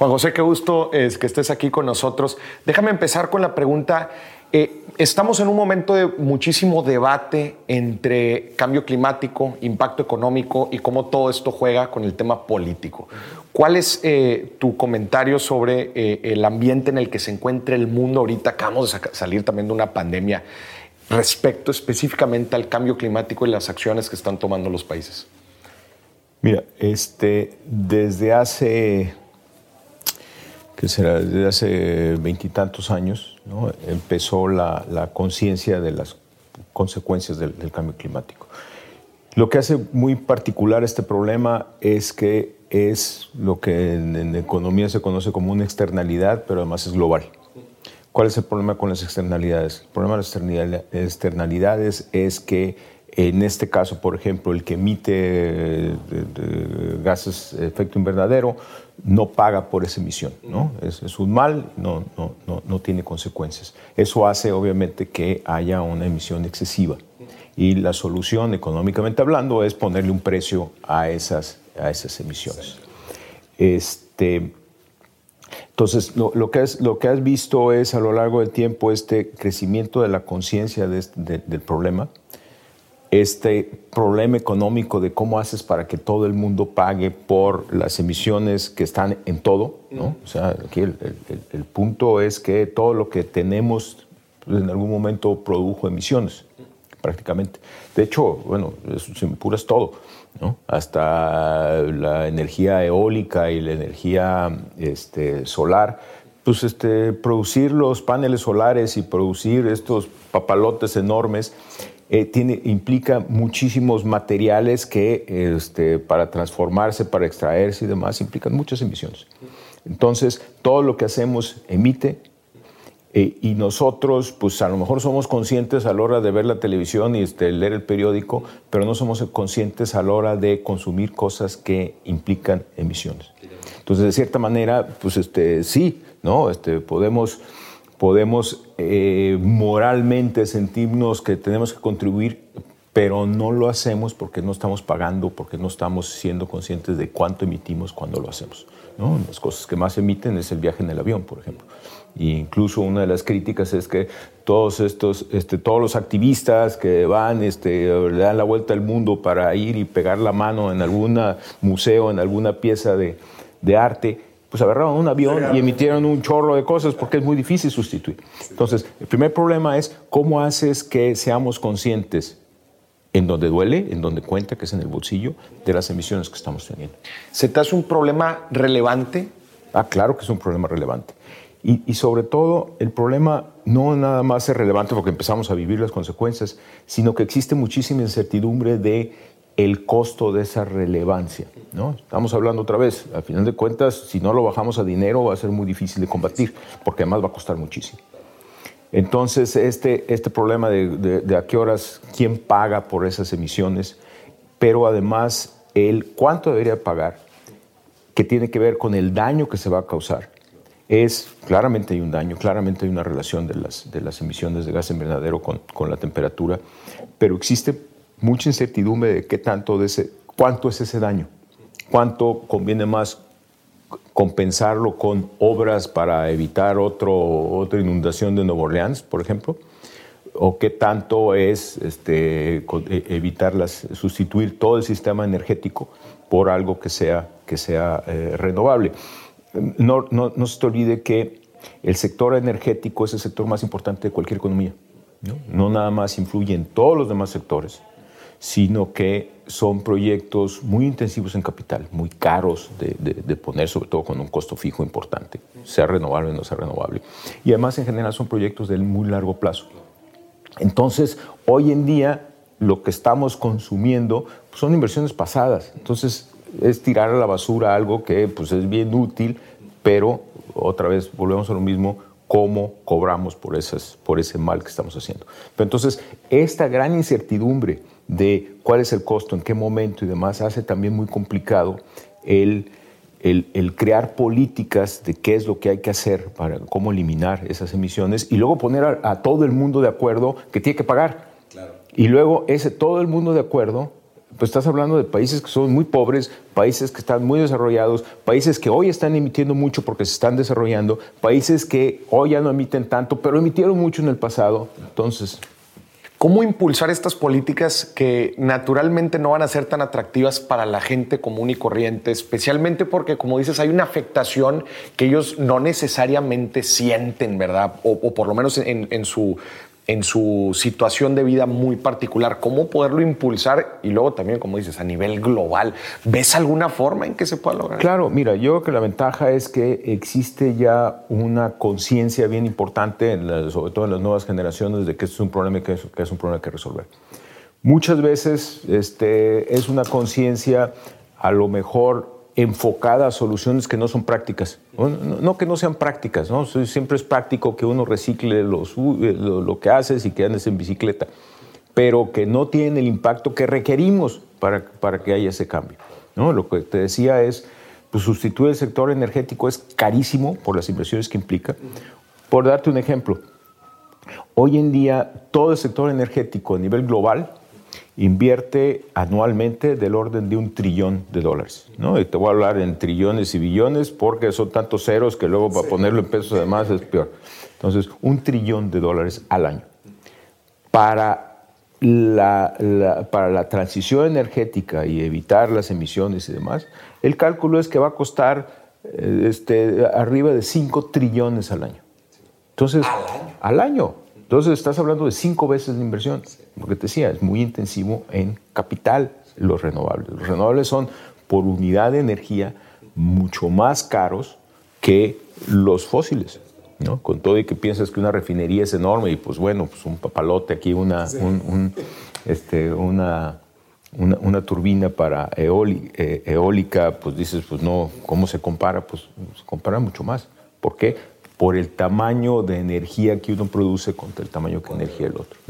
Juan José, qué gusto es que estés aquí con nosotros. Déjame empezar con la pregunta. Eh, estamos en un momento de muchísimo debate entre cambio climático, impacto económico y cómo todo esto juega con el tema político. ¿Cuál es eh, tu comentario sobre eh, el ambiente en el que se encuentra el mundo ahorita? Acabamos de salir también de una pandemia respecto específicamente al cambio climático y las acciones que están tomando los países? Mira, este, desde hace, ¿qué será? Desde hace veintitantos años empezó la, conciencia de las consecuencias del, cambio climático. Lo que hace muy particular este problema es que es lo que en economía se conoce como una externalidad, pero además es global. ¿Cuál es el problema con las externalidades? El problema de las externalidades es que en este caso, por ejemplo, el que emite eh, gases de efecto invernadero no paga por esa emisión, ¿no? Es, un mal, no, tiene consecuencias. Eso hace, obviamente, que haya una emisión excesiva. Y la solución, económicamente hablando, es ponerle un precio a esas, emisiones. Este, entonces, lo, que has, lo que has visto es a lo largo del tiempo este crecimiento de la conciencia del problema, este problema económico de cómo haces para que todo el mundo pague por las emisiones que están en todo. ¿no? O sea, aquí el, punto es que todo lo que tenemos pues, en algún momento produjo emisiones, prácticamente. De hecho, bueno, si me apuras todo hasta la energía eólica y la energía este, solar, pues este, producir los paneles solares y producir estos papalotes enormes eh, implica muchísimos materiales que este, para transformarse, para extraerse y demás, implican muchas emisiones. Entonces, todo lo que hacemos emite eh, y nosotros, pues a lo mejor somos conscientes a la hora de ver la televisión y este, leer el periódico, pero no somos conscientes a la hora de consumir cosas que implican emisiones. Entonces, de cierta manera, pues este, sí, ¿no? Este, podemos, podemos eh, moralmente sentirnos que tenemos que contribuir, pero no lo hacemos porque no estamos pagando, porque no estamos siendo conscientes de cuánto emitimos cuando lo hacemos. ¿no? Las cosas que más emiten es el viaje en el avión, por ejemplo. Y incluso una de las críticas es que todos estos, este, todos los activistas que van, este, le dan la vuelta al mundo para ir y pegar la mano en algún museo, en alguna pieza de, de arte, pues agarraron un avión y emitieron un chorro de cosas porque es muy difícil sustituir. Entonces, el primer problema es cómo haces que seamos conscientes en donde duele, en donde cuenta, que es en el bolsillo, de las emisiones que estamos teniendo. ¿Se te hace un problema relevante? Ah, claro que es un problema relevante. Y, sobre todo, el problema no nada más es relevante porque empezamos a vivir las consecuencias, sino que existe muchísima incertidumbre de el costo de esa relevancia. ¿no? Estamos hablando otra vez, al final de cuentas, si no lo bajamos a dinero va a ser muy difícil de combatir, porque además va a costar muchísimo. Entonces, este, este problema de, de, a qué horas, quién paga por esas emisiones, pero además el cuánto debería pagar, que tiene que ver con el daño que se va a causar es, claramente hay un daño, claramente hay una relación de las, de las emisiones de gas invernadero con, con la temperatura, pero existe mucha incertidumbre de qué tanto cuánto es ese daño, cuánto conviene más compensarlo con obras para evitar otro, otra inundación de Nueva Orleans, por ejemplo, o qué tanto es este, e, evitarlas, sustituir todo el sistema energético por algo que sea, que sea eh, renovable no, no, no, se te olvide que el sector energético es el sector más importante de cualquier economía. ¿no? nada más influye en todos los demás sectores, sino que son proyectos muy intensivos en capital, muy caros de, poner, sobre todo con un costo fijo importante, sea renovable o no sea renovable. Y además en general son proyectos de muy largo plazo. Entonces, hoy en día lo que estamos consumiendo son inversiones pasadas. Entonces, es tirar a la basura algo que pues, es bien útil, pero otra vez volvemos a lo mismo, cómo cobramos por, esas, por ese mal que estamos haciendo. Pero entonces, esta gran incertidumbre de cuál es el costo, en qué momento y demás, hace también muy complicado el, el, crear políticas de qué es lo que hay que hacer para cómo eliminar esas emisiones y luego poner a, a todo el mundo de acuerdo que tiene que pagar. Claro. Y luego ese todo el mundo de acuerdo pues estás hablando de países que son muy pobres, países que están muy desarrollados, países que hoy están emitiendo mucho porque se están desarrollando, países que hoy ya no emiten tanto, pero emitieron mucho en el pasado. Entonces, ¿Cómo impulsar estas políticas que naturalmente no van a ser tan atractivas para la gente común y corriente, especialmente porque, como dices, hay una afectación que ellos no necesariamente sienten, ¿verdad? O, por lo menos en, su en su situación de vida muy particular, cómo poderlo impulsar y luego también, como dices, a nivel global. ¿Ves alguna forma en que se pueda lograr? Claro, mira, yo creo que la ventaja es que existe ya una conciencia bien importante, sobre todo en las nuevas generaciones, de que esto es un problema que es, que es un problema que resolver. Muchas veces este, es una conciencia a lo mejor enfocada a soluciones que no son prácticas. No, que no sean prácticas, ¿no? siempre es práctico que uno recicle los, eh, lo, que haces y que andes en bicicleta, pero que no tienen el impacto que requerimos para, para que haya ese cambio. ¿no? Lo que te decía es, pues sustituir el sector energético es carísimo por las inversiones que implica. Por darte un ejemplo, hoy en día todo el sector energético a nivel global invierte anualmente del orden de un trillón de dólares. ¿no? Y te voy a hablar en trillones y billones porque son tantos ceros que luego para ponerlo en pesos además es peor. Entonces, un trillón de dólares al año. Para la, para la transición energética y evitar las emisiones y demás, el cálculo es que va a costar eh, este, arriba de 5 trillones al año. Entonces, Al año. Entonces estás hablando de cinco veces la inversión, porque te decía, es muy intensivo en capital los renovables. Los renovables son por unidad de energía mucho más caros que los fósiles. ¿no? Con todo y que piensas que una refinería es enorme y pues bueno, pues un papalote aquí, una, este, una, una, turbina para eh, eólica, pues dices, pues no, ¿cómo se compara? Pues se compara mucho más. ¿Por qué? Por el tamaño de energía que uno produce contra el tamaño de energía del otro.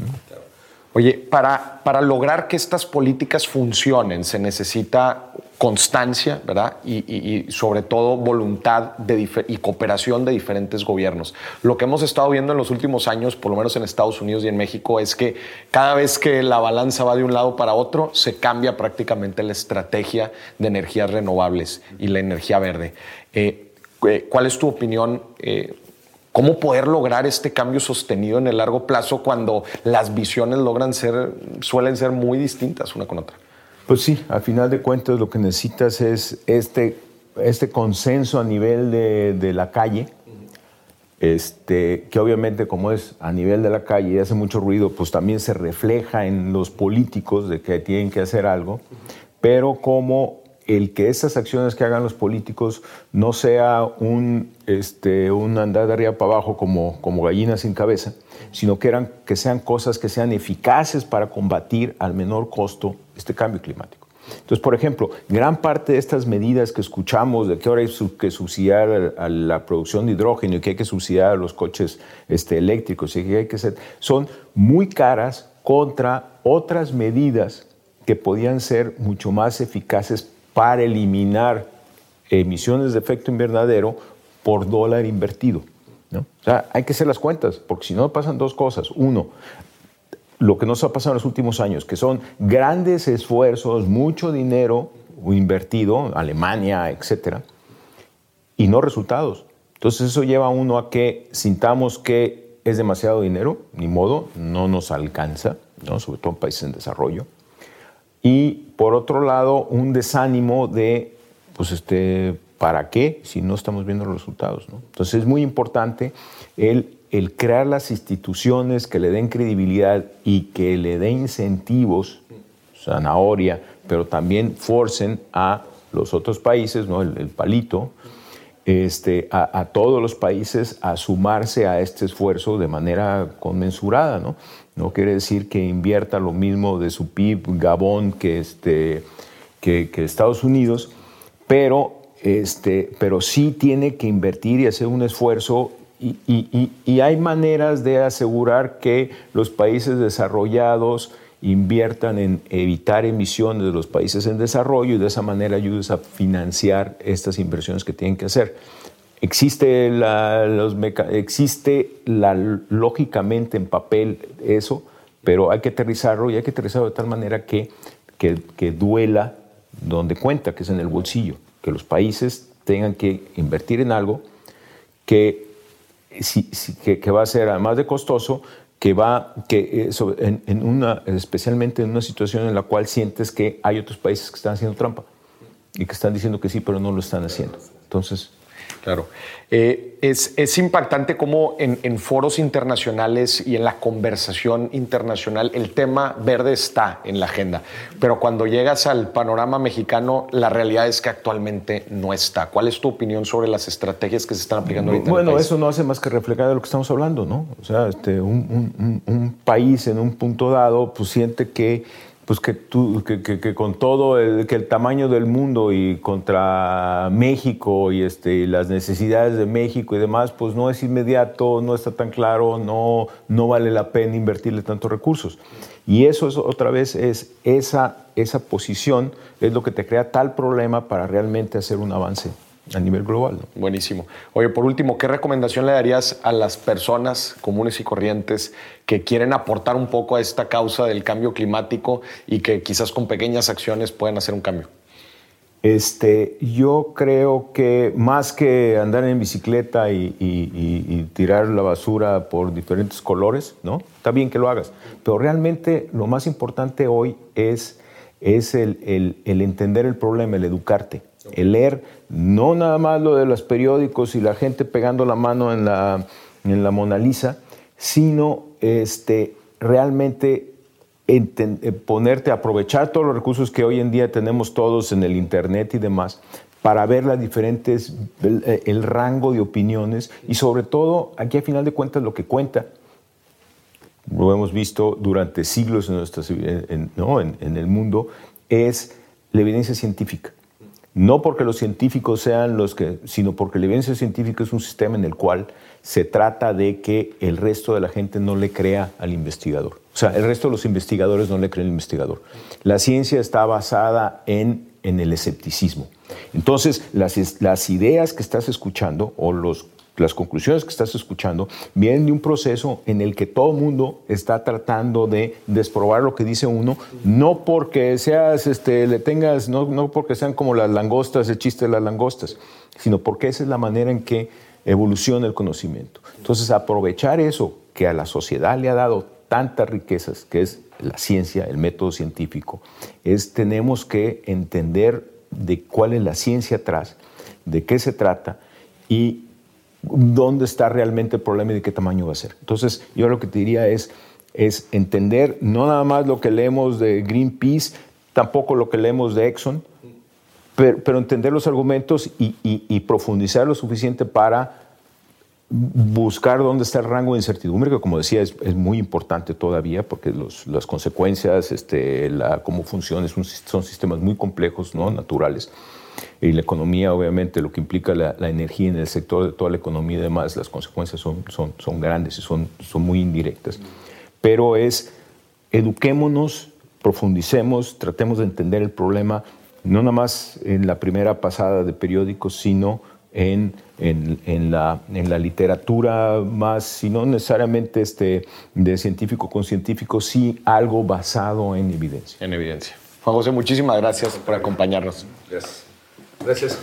Oye, para, para lograr que estas políticas funcionen se necesita constancia, ¿verdad? Y, sobre todo voluntad de y cooperación de diferentes gobiernos. Lo que hemos estado viendo en los últimos años, por lo menos en Estados Unidos y en México, es que cada vez que la balanza va de un lado para otro, se cambia prácticamente la estrategia de energías renovables y la energía verde. Eh, ¿Cuál es tu opinión? Eh, ¿Cómo poder lograr este cambio sostenido en el largo plazo cuando las visiones logran ser, suelen ser muy distintas una con otra? Pues sí, al final de cuentas lo que necesitas es este, este consenso a nivel de, la calle, este, que obviamente como es a nivel de la calle y hace mucho ruido, pues también se refleja en los políticos de que tienen que hacer algo, pero como el que esas acciones que hagan los políticos no sea un, este, un andar de arriba para abajo como, como gallinas sin cabeza, sino que, eran, que sean cosas que sean eficaces para combatir al menor costo este cambio climático. Entonces, por ejemplo, gran parte de estas medidas que escuchamos de que ahora hay que subsidiar a la producción de hidrógeno y que hay que subsidiar a los coches este, eléctricos y que hay que son muy caras contra otras medidas que podían ser mucho más eficaces para eliminar emisiones de efecto invernadero por dólar invertido. ¿no? O sea, hay que hacer las cuentas, porque si no pasan dos cosas. Uno, lo que nos ha pasado en los últimos años, que son grandes esfuerzos, mucho dinero invertido, Alemania, etcétera, y no resultados. Entonces eso lleva a uno a que sintamos que es demasiado dinero, ni modo, no nos alcanza, ¿no? sobre todo en países en desarrollo y por otro lado un desánimo de, pues, este, ¿para qué si no estamos viendo los resultados? Entonces es muy importante el, crear las instituciones que le den credibilidad y que le den incentivos, zanahoria, pero también forcen a los otros países, ¿no? el, palito, este, a, todos los países a sumarse a este esfuerzo de manera conmensurada. ¿no? No quiere decir que invierta lo mismo de su PIB Gabón que, este, que, Estados Unidos, pero, este, pero sí tiene que invertir y hacer un esfuerzo y, y, hay maneras de asegurar que los países desarrollados inviertan en evitar emisiones de los países en desarrollo y de esa manera ayudes a financiar estas inversiones que tienen que hacer. Existe, la, los existe la, lógicamente en papel eso, pero hay que aterrizarlo y hay que aterrizarlo de tal manera que, que, duela donde cuenta, que es en el bolsillo, que los países tengan que invertir en algo que, que, va a ser, además de costoso, que va, que, eh, en, una, especialmente en una situación en la cual sientes que hay otros países que están haciendo trampa y que están diciendo que sí, pero no lo están haciendo. Entonces, Claro. Eh, es, impactante cómo en, foros internacionales y en la conversación internacional el tema verde está en la agenda, pero cuando llegas al panorama mexicano, la realidad es que actualmente no está. ¿Cuál es tu opinión sobre las estrategias que se están aplicando ahorita? Bueno, eso no hace más que reflejar de lo que estamos hablando, ¿no? O sea, este, un país en un punto dado pues siente que pues que, tú, que, con todo el, que el tamaño del mundo y contra México y este, las necesidades de México y demás, pues no es inmediato, no está tan claro, no, no vale la pena invertirle tantos recursos. Y eso es otra vez es esa, esa posición es lo que te crea tal problema para realmente hacer un avance a nivel global. Buenísimo. Oye, por último, ¿qué recomendación le darías a las personas comunes y corrientes que quieren aportar un poco a esta causa del cambio climático y que quizás con pequeñas acciones pueden hacer un cambio? Este, yo creo que más que andar en bicicleta y, tirar la basura por diferentes colores, ¿no? Está bien que lo hagas, pero realmente lo más importante hoy es, es el entender el problema, el educarte el leer no nada más lo de los periódicos y la gente pegando la mano en la, en la Mona Lisa, sino este, realmente eh, ponerte a aprovechar todos los recursos que hoy en día tenemos todos en el Internet y demás, para ver las diferentes, el, rango de opiniones y sobre todo, aquí a final de cuentas lo que cuenta, lo hemos visto durante siglos en, en el mundo, es la evidencia científica. No porque los científicos sean los que, sino porque la evidencia científica es un sistema en el cual se trata de que el resto de la gente no le crea al investigador. O sea, el resto de los investigadores no le creen al investigador. La ciencia está basada en, en el escepticismo. Entonces, las, las ideas que estás escuchando o los las conclusiones que estás escuchando vienen de un proceso en el que todo mundo está tratando de desprobar lo que dice uno, no porque seas, este, le tengas, no, no porque sean como las langostas, el chiste de las langostas, sino porque esa es la manera en que evoluciona el conocimiento. Entonces, aprovechar eso que a la sociedad le ha dado tantas riquezas, que es la ciencia, el método científico, es tenemos que entender de cuál es la ciencia atrás, de qué se trata y dónde está realmente el problema y de qué tamaño va a ser. Entonces, yo lo que te diría es, entender no nada más lo que leemos de Greenpeace, tampoco lo que leemos de Exxon, pero, entender los argumentos y, profundizar lo suficiente para buscar dónde está el rango de incertidumbre, que como decía es, muy importante todavía, porque las consecuencias, este, la, cómo funciona, son sistemas muy complejos, ¿no? naturales y la economía, obviamente, lo que implica la, energía en el sector de toda la economía y demás, las consecuencias son, son, son grandes y son, son muy indirectas. Pero es, eduquémonos, profundicemos, tratemos de entender el problema, no nada más en la primera pasada de periódicos, sino en, en, en, la, en la literatura más, si no necesariamente este, de científico con científico, sí algo basado en evidencia. En evidencia. Juan José, muchísimas gracias por acompañarnos. Gracias. Gracias.